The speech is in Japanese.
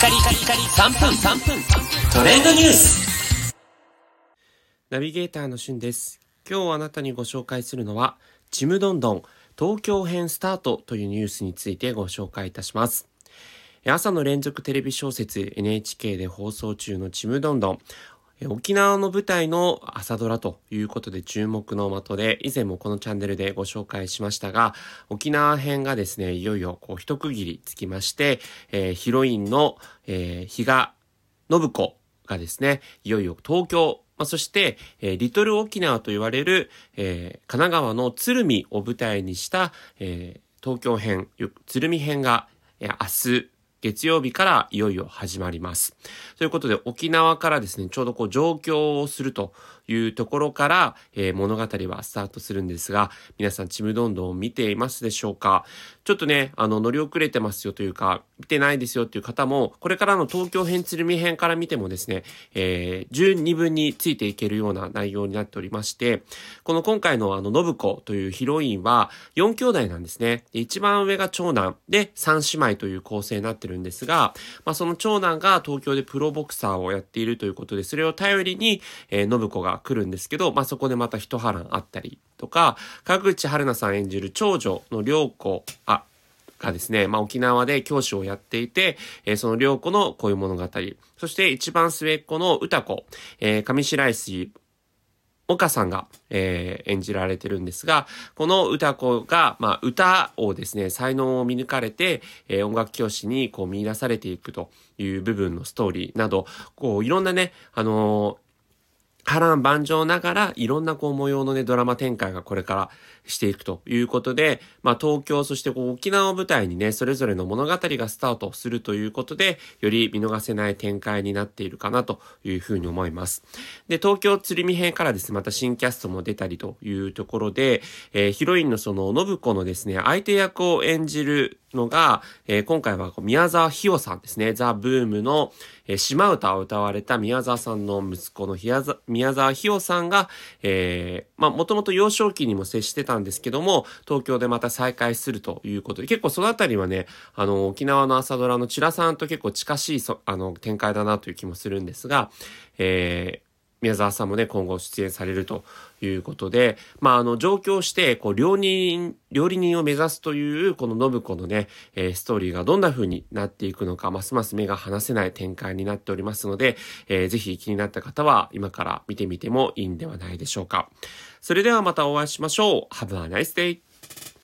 カリカリカリ3分3分トレンドニュースナビゲーターのしゅんです。今日あなたにご紹介するのは、ちむどんどん東京編スタートというニュースについてご紹介いたします。朝の連続テレビ小説 NHK で放送中のちむどんどん。沖縄の舞台の朝ドラということで注目の的で、以前もこのチャンネルでご紹介しましたが、沖縄編がですね、いよいよこう一区切りつきまして、えーヒロインの、えー比嘉信子がですね、いよいよ東京、まあ、そして、えーリトル沖縄と言われる、え神奈川の鶴見を舞台にした、え東京編、鶴見編が、え明日、月曜日からいよいよ始まります。ということで、沖縄からですね、ちょうどこう上京をするというところから、えー物語はスタートするんですが、皆さん、ちむどんどん見ていますでしょうか？ちょっとね、あの、乗り遅れてますよというか、見てないですよっていう方も、これからの東京編、鶴見編から見てもですね、えー、十二分についていけるような内容になっておりまして、この今回のあの、信子というヒロインは、4兄弟なんですね。で一番上が長男で、三姉妹という構成になってるんですが、まあ、その長男が東京でプロボクサーをやっているということで、それを頼りに、えー、信子が来るんですけど、まあ、そこでまた一波乱あったりとか、川口春奈さん演じる長女の良子、あ、がですね、まあ、沖縄で教師をやっていて、えーその良子の恋物語。そして一番末っ子の歌子、えー上白石岡さんが、えー演じられてるんですが、この歌子が、まあ、歌をですね、才能を見抜かれて、えー音楽教師にこう見出されていくという部分のストーリーなど、こういろんなね、あのー波乱万丈ながら、いろんなこう模様のね、ドラマ展開がこれからしていくということで、まあ東京、そしてこう沖縄を舞台にね、それぞれの物語がスタートするということで、より見逃せない展開になっているかなというふうに思います。で、東京鶴見編からですね、また新キャストも出たりというところで、えーヒロインのその信子のですね、相手役を演じるのが、えー今回は宮沢ひよさんですね。ザ・ブームの、えー島唄を歌われた宮沢さんの息子の宮沢ひよさんが、えーまあ、もともと幼少期にも接してたんですけども、東京でまた再会するということで、結構そのあたりはね、あの、沖縄の朝ドラのチラさんと結構近しいそ、あの、展開だなという気もするんですが、えー宮沢さんもね、今後出演されるということで、まあ、あの、上京して、こう、料理人、料理人を目指すという、この信子のね、えーストーリーがどんな風になっていくのか、ますます目が離せない展開になっておりますので、えーぜひ気になった方は、今から見てみてもいいんではないでしょうか。それではまたお会いしましょう。Have a nice day!